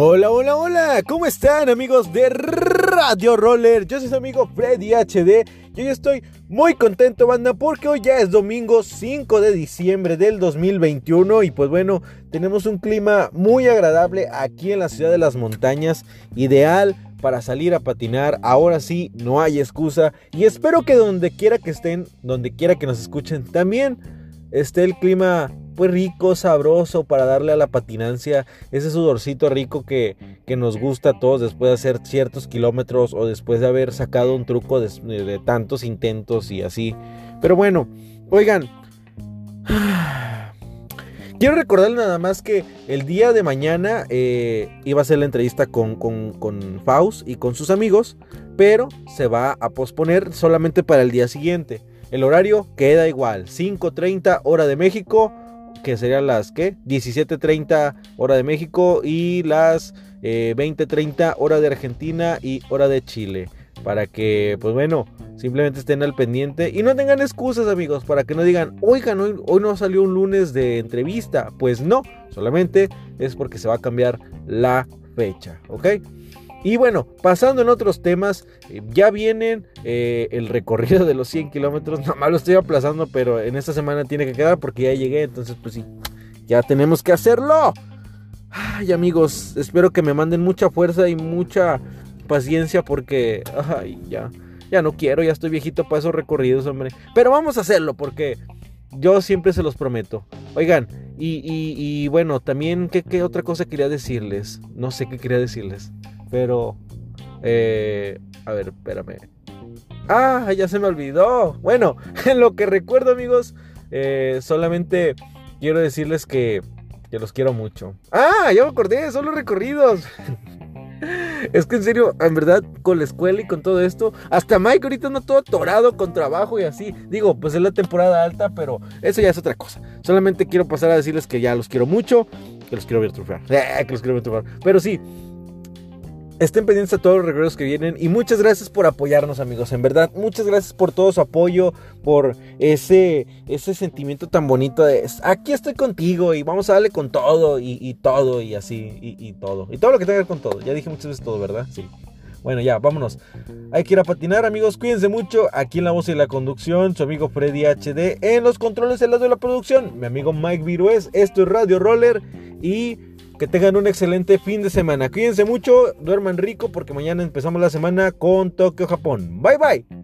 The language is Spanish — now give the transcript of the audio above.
Hola, hola, hola, ¿cómo están amigos de Radio Roller? Yo soy su amigo Freddy HD y hoy estoy muy contento, banda, porque hoy ya es domingo 5 de diciembre del 2021 y pues bueno, tenemos un clima muy agradable aquí en la ciudad de las montañas, ideal para salir a patinar. Ahora sí, no hay excusa y espero que donde quiera que estén, donde quiera que nos escuchen, también esté el clima pues rico, sabroso para darle a la patinancia ese sudorcito rico que, que nos gusta a todos después de hacer ciertos kilómetros o después de haber sacado un truco de, tantos intentos y así. Pero bueno, oigan, Quiero recordarle nada más que el día de mañana eh, iba a ser la entrevista con, con, Faust y con sus amigos, pero se va a posponer solamente para el día siguiente. El horario queda igual, 5.30 hora de México, que serían las que 17.30 hora de México y las 20.30 eh, hora de Argentina y hora de Chile. Para que, pues bueno, simplemente estén al pendiente y no tengan excusas, amigos, para que no digan, oigan, hoy, hoy no salió un lunes de entrevista. Pues no, solamente es porque se va a cambiar la fecha, ¿ok? Y bueno, pasando en otros temas, eh, ya vienen eh, el recorrido de los 100 kilómetros. Nomás lo estoy aplazando, pero en esta semana tiene que quedar porque ya llegué. Entonces, pues sí, ya tenemos que hacerlo. Ay, amigos, espero que me manden mucha fuerza y mucha paciencia porque, ay, ya, ya no quiero, ya estoy viejito para esos recorridos, hombre. Pero vamos a hacerlo porque yo siempre se los prometo. Oigan, y, bueno, también, ¿qué, ¿qué otra cosa quería decirles? No sé qué quería decirles. Pero, eh, a ver, espérame. Ah, ya se me olvidó. Bueno, en lo que recuerdo, amigos, eh, solamente quiero decirles que, los quiero mucho. Ah, ya me acordé, son los recorridos. Es que en serio, en verdad, con la escuela y con todo esto, hasta Mike ahorita anda todo atorado con trabajo y así. Digo, pues es la temporada alta, pero eso ya es otra cosa. Solamente quiero pasar a decirles que ya los quiero mucho, que los quiero ver triunfar. Eh, que los quiero ver triunfar. Pero sí, Estén pendientes a todos los recuerdos que vienen y muchas gracias por apoyarnos amigos, en verdad, muchas gracias por todo su apoyo, por ese, ese sentimiento tan bonito de aquí estoy contigo y vamos a darle con todo y, todo y así y, todo, y todo lo que tenga que con todo, ya dije muchas veces todo, ¿verdad? Sí. Bueno, ya, vámonos. Hay que ir a patinar, amigos. Cuídense mucho. Aquí en la voz y la conducción, su amigo Freddy HD. En los controles, el lado de la producción, mi amigo Mike Virués. Esto es Radio Roller. Y que tengan un excelente fin de semana. Cuídense mucho, duerman rico porque mañana empezamos la semana con Tokio, Japón. Bye bye.